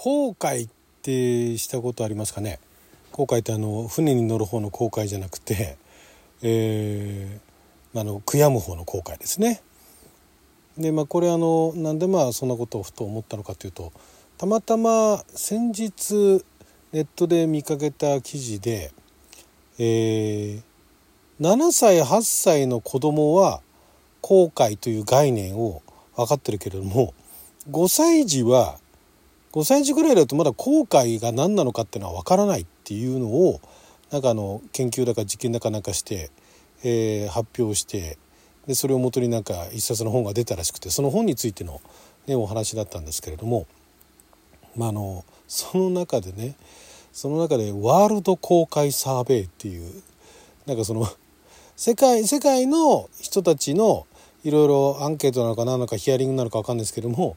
航海ってしたことありますかね？航海ってあの船に乗る方の航海じゃなくて、えー、あの悔やむ方の航海ですね。でまあこれあのなんでまあそんなことをふと思ったのかというとたまたま先日ネットで見かけた記事で、えー、7歳8歳の子供は後悔という概念を分かってるけれども5歳児は5歳児ぐらいだとまだ後悔が何なのかっていうのは分からないっていうのをなんかあの研究だか実験だかなんかして、えー、発表してでそれをもとになんか一冊の本が出たらしくてその本についての、ね、お話だったんですけれども、まあ、あのその中でねその中でワールド公開サーベイっていうなんかその世界世界の人たちのいろいろアンケートなのか何なのかヒアリングなのか分かんないですけども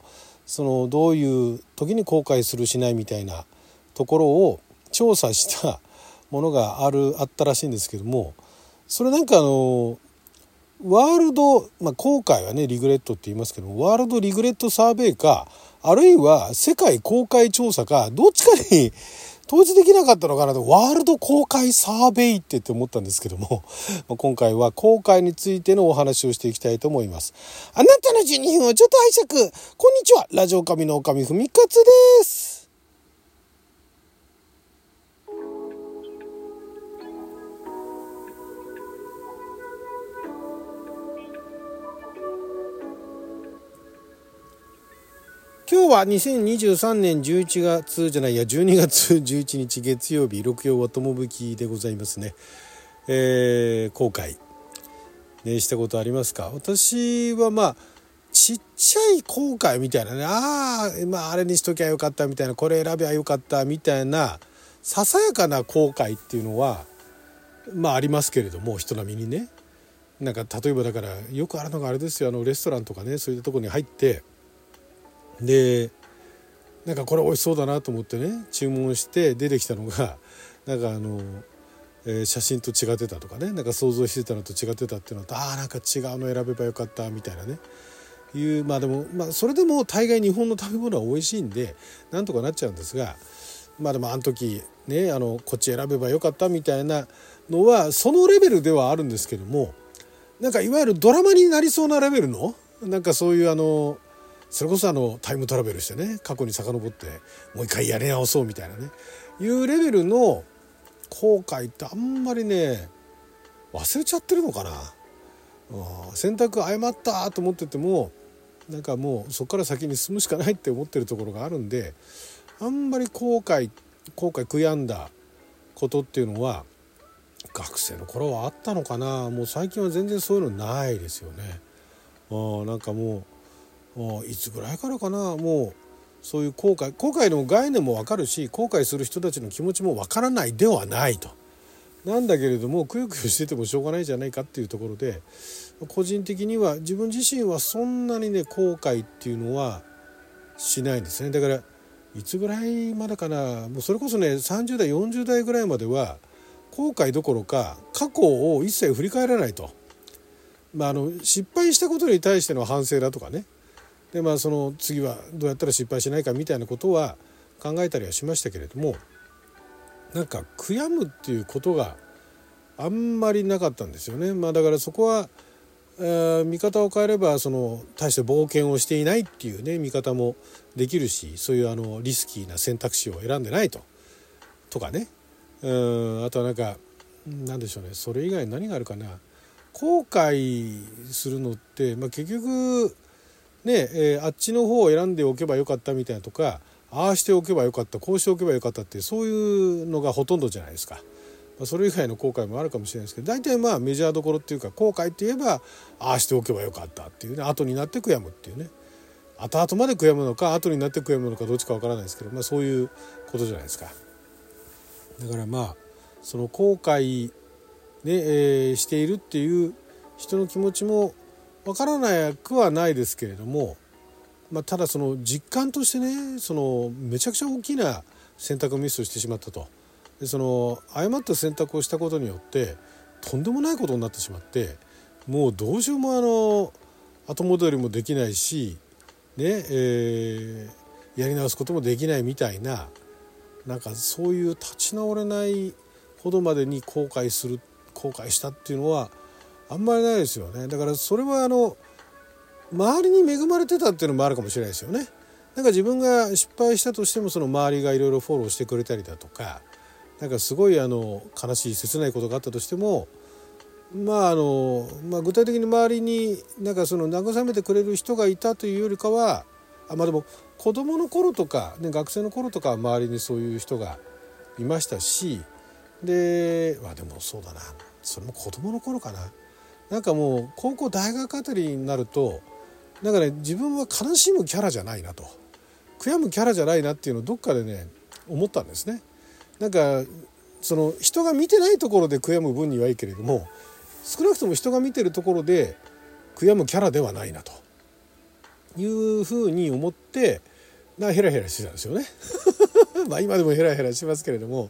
そのどういう時に後悔するしないみたいなところを調査したものがあるあったらしいんですけどもそれなんかあのワールド、まあ、後悔はねリグレットって言いますけどもワールドリグレットサーベイかあるいは世界公開調査かどっちかに統一できなかったのかなとワールド公開サーベイってって思ったんですけども 今回は公開についてのお話をしていきたいと思います。あなたの12分をちょっと拝借。こんにちは。ラジオ神の神ふみかつです。は2023年11月じゃないや12月 11日月曜日六曜は友吹でございますね。えー、後悔、ね、したことありますか？私はまあちっちゃい後悔みたいなね。ああ、まあ、あれにしときゃよかったみたいな。これ選べばよかったみたいなささやかな後悔っていうのはまあありますけれども人並みにね。なんか例えばだからよくあるのがあれですよ。あのレストランとかねそういうとこに入ってでなんかこれ美味しそうだなと思ってね注文して出てきたのが なんかあの、えー、写真と違ってたとかねなんか想像してたのと違ってたっていうのとああなんか違うの選べばよかったみたいなね。いうまあでもまあそれでも大概日本の食べ物は美味しいんでなんとかなっちゃうんですがまあでもあの時ねあのこっち選べばよかったみたいなのはそのレベルではあるんですけどもなんかいわゆるドラマになりそうなレベルのなんかそういうあのそれこそあのタイムトラベルしてね過去に遡ってもう一回やり直そうみたいなねいうレベルの後悔ってあんまりね忘れちゃってるのかな、うん、選択誤ったと思っててもなんかもうそこから先に進むしかないって思ってるところがあるんであんまり後悔後悔悔やんだことっていうのは学生の頃はあったのかなもう最近は全然そういうのないですよね。あなんかもういつぐらいからかな？もうそういう後悔。後悔の概念も分かるし後悔する人たちの気持ちも分からないではないと。なんだけれどもくよくよしててもしょうがないじゃないかっていうところで個人的には自分自身はそんなにね後悔っていうのはしないんですね。だからいつぐらいまでかな？もうそれこそね30代40代ぐらいまでは後悔どころか過去を一切振り返らないと、まあ、あの失敗したことに対しての反省だとかね。でまあその次はどうやったら失敗しないかみたいなことは考えたりはしましたけれどもなんか悔やむっていうことがあんまりなかったんですよね。まあ、だからそこは、えー、見方を変えればその大して冒険をしていないっていうね見方もできるしそういうあのリスキーな選択肢を選んでないと。とかね。うんあとはなんかなんでしょうね。それ以外何があるかな。後悔するのって、まあ、結局ねえー、あっちの方を選んでおけばよかったみたいなとかああしておけばよかったこうしておけばよかったってそういうのがほとんどじゃないですか。ま、それ以外の後悔もあるかもしれないですけど大体まあメジャーどころっていうか後悔って言えばああしておけばよかったっていうね後になって悔やむっていうね後々まで悔やむのか後になって悔やむのかどっちかわからないですけど、まあ、そういうことじゃないですか。だからまあその後悔ね、えー、しているっていう人の気持ちもわからなくはないですけれども、まあ、ただその実感としてねそのめちゃくちゃ大きな選択ミスをしてしまったと。でその誤った選択をしたことによってとんでもないことになってしまってもうどうしようもあの後戻りもできないしねえー、やり直すこともできないみたいななんかそういう立ち直れないほどまでに後悔する後悔したっていうのはあんまりないですよね。だからそれはあの周りに恵まれてたっていうのもあるかもしれないですよね。なんか自分が失敗したとしてもその周りがいろいろフォローしてくれたりだとかなんかすごいあの悲しい切ないことがあったとしてもまああの、まあ、具体的に周りになんかその慰めてくれる人がいたというよりかはあまあでも子供の頃とか、ね、学生の頃とか周りにそういう人がいましたしでまあでもそうだな。それも子供の頃かな。なんかもう高校大学あたりになるとなんかね自分は悲しむキャラじゃないなと悔やむキャラじゃないなっていうのをどっかでね思ったんですね。なんかその人が見てないところで悔やむ分にはいいけれども少なくとも人が見てるところで悔やむキャラではないなというふうに思ってなヘラヘラしてたんですよね。まあ今でもヘラヘラしますけれども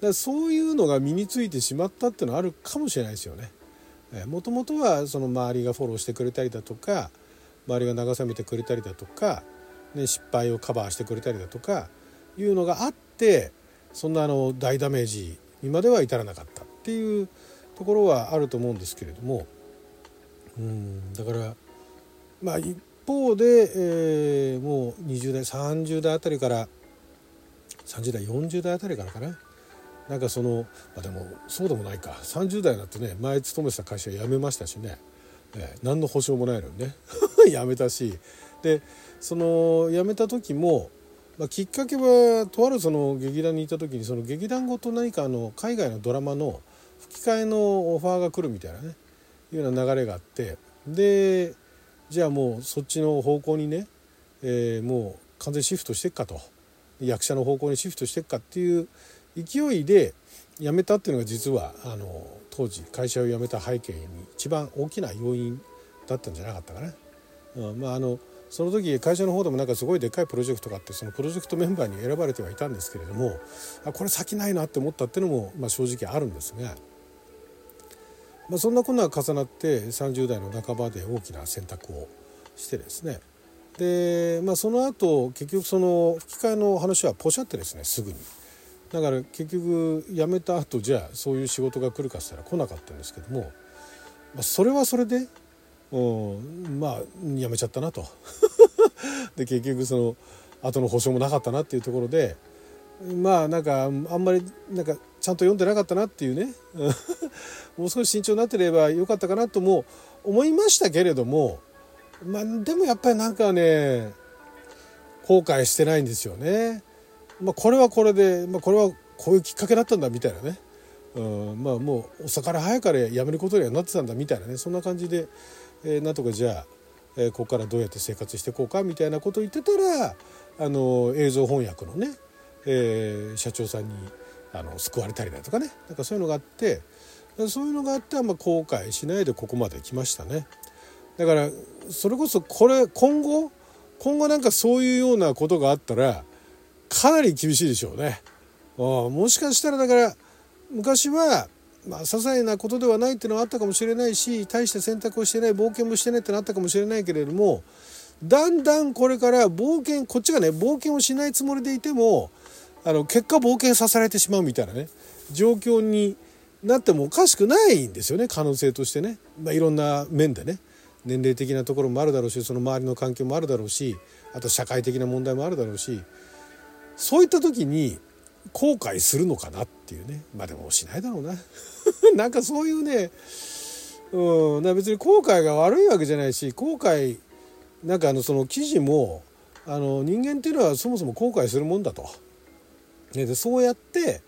だそういうのが身についてしまったっていうのはあるかもしれないですよね。もともとはその周りがフォローしてくれたりだとか周りが慰めてくれたりだとか、ね、失敗をカバーしてくれたりだとかいうのがあってそんなあの大ダメージにまでは至らなかったっていうところはあると思うんですけれどもうんだからまあ一方で、えー、もう20代30代あたりから30代40代あたりからかな。なんかその、まあ、でもそうでもないか。30代になってね前勤めてた会社辞めましたしね、えー、何の保証もないのにね。辞めたし。でその辞めた時も、まあ、きっかけはとあるその劇団にいた時にその劇団ごと何かあの海外のドラマの吹き替えのオファーが来るみたいなね。いうような流れがあって。でじゃあもうそっちの方向にね、えー、もう完全シフトしていくかと。役者の方向にシフトしていくかっていう勢いで辞めたっていうのが実はあの当時会社を辞めた背景に一番大きな要因だったんじゃなかったかな。うん、まああのその時会社の方でもなんかすごいでっかいプロジェクトがあってそのプロジェクトメンバーに選ばれてはいたんですけれどもあこれ先ないなって思ったっていうのも、まあ、正直あるんですが、まあ、そんなこんなが重なって30代の半ばで大きな選択をしてですねで、まあ、その後結局その吹き替えの話はポシャってですねすぐに。だから結局辞めた後じゃあそういう仕事が来るかっつったら来なかったんですけども、まあ、それはそれで、うん、まあ辞めちゃったなと で結局その後の保証もなかったなっていうところでまあなんかあんまりなんかちゃんと読んでなかったなっていうね もう少し慎重になってればよかったかなとも思いましたけれどもまあでもやっぱりなんかね後悔してないんですよね。まあ、これはこれで、まあ、これはこういうきっかけだったんだみたいなね、うん、まあもう遅かれ早かれやめることにはなってたんだみたいなね。そんな感じで、えー、なんとかじゃあ、えー、ここからどうやって生活していこうかみたいなことを言ってたらあの映像翻訳のね、えー、社長さんにあの救われたりだとかね。なんかそういうのがあってそういうのがあってあんま後悔しないでここまで来ましたね。だからそれこそこれ今後今後なんかそういうようなことがあったらかなり厳しいでしょうね。もしかしたらだから昔はまあ些細なことではないっていうのはあったかもしれないし大して選択をしてない冒険もしてないってのあったかもしれないけれどもだんだんこれから冒険こっちがね冒険をしないつもりでいてもあの結果冒険させられてしまうみたいなね状況になってもおかしくないんですよね可能性としてね、まあ、いろんな面でね。年齢的なところもあるだろうしその周りの環境もあるだろうしあと社会的な問題もあるだろうしそういった時に後悔するのかなっていうねまあでもしないだろうな なんかそういうねうん別に後悔が悪いわけじゃないし後悔なんかあのその記事もあの人間っていうのはそもそも後悔するもんだと。ねでそうやって、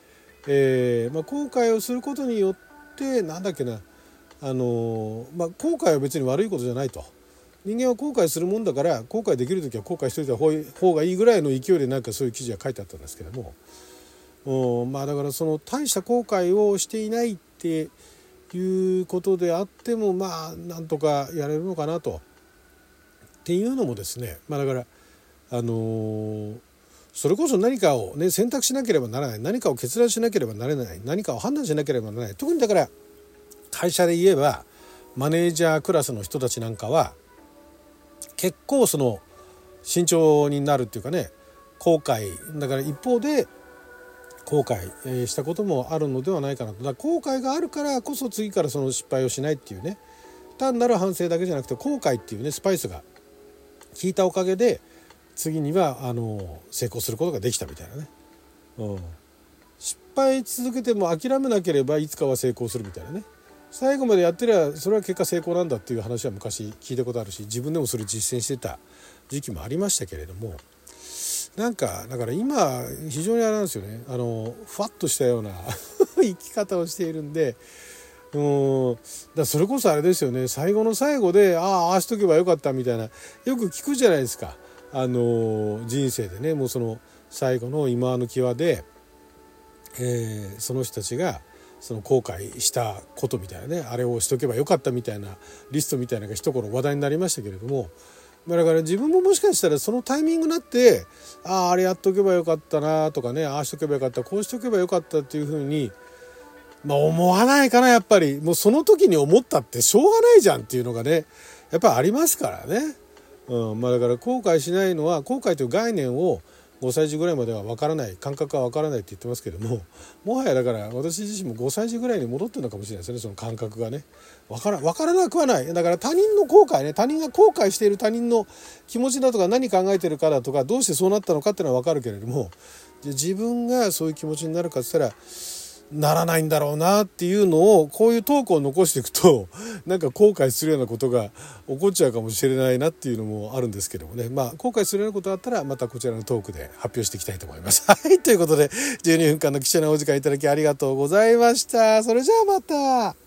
えーまあ、後悔をすることによってなんだっけなあの、まあ、後悔は別に悪いことじゃないと。人間は後悔するもんだから後悔できる時は後悔しといた方がいいぐらいの勢いでなんかそういう記事が書いてあったんですけども。まあだからその大した後悔をしていないっていうことであってもまあなんとかやれるのかなと。っていうのもですねまあだからあのー、それこそ何かをね選択しなければならない。何かを決断しなければならない。何かを判断しなければならない。特にだから会社で言えばマネージャークラスの人たちなんかは結構その慎重になるっていうかね後悔。だから一方で後悔したこともあるのではないかなと。だから後悔があるからこそ次からその失敗をしないっていうね。単なる反省だけじゃなくて後悔っていうねスパイスが効いたおかげで次にはあの成功することができたみたいなね、うん、失敗続けても諦めなければいつかは成功するみたいなね。最後までやってりゃそれは結果成功なんだっていう話は昔聞いたことあるし自分でもそれ実践してた時期もありましたけれどもなんかだから今非常にあれなんですよね。あのふわっとしたような 生き方をしているんでうんだそれこそあれですよね。最後の最後であああしとけばよかったみたいなよく聞くじゃないですか。あの人生でね。もうその最後の今の際で、えー、その人たちがその後悔したことみたいなねあれをしとけばよかったみたいなリストみたいなのが一頃話題になりましたけれどもだから自分ももしかしたらそのタイミングになってあああれやっとけばよかったなとかねああしとけばよかったこうしとけばよかったっていうふうにまあ思わないかなやっぱりもうその時に思ったってしょうがないじゃんっていうのがねやっぱありますからね。うんまあ、だから後悔しないのは後悔という概念を5歳児ぐらいまでは分からない感覚は分からないって言ってますけどももはやだから私自身も5歳児ぐらいに戻ってるのかもしれないですねその感覚がね。分から分からなくはない。だから他人の後悔ね。他人が後悔している他人の気持ちだとか何考えてるかだとかどうしてそうなったのかっていうのは分かるけれども自分がそういう気持ちになるかって言ったらならないんだろうなっていうのをこういうトークを残していくと なんか後悔するようなことが起こっちゃうかもしれないなっていうのもあるんですけどもねまあ後悔するようなことがあったらまたこちらのトークで発表していきたいと思います。はいということで12分間の貴重なお時間いただきありがとうございました。それじゃあまた。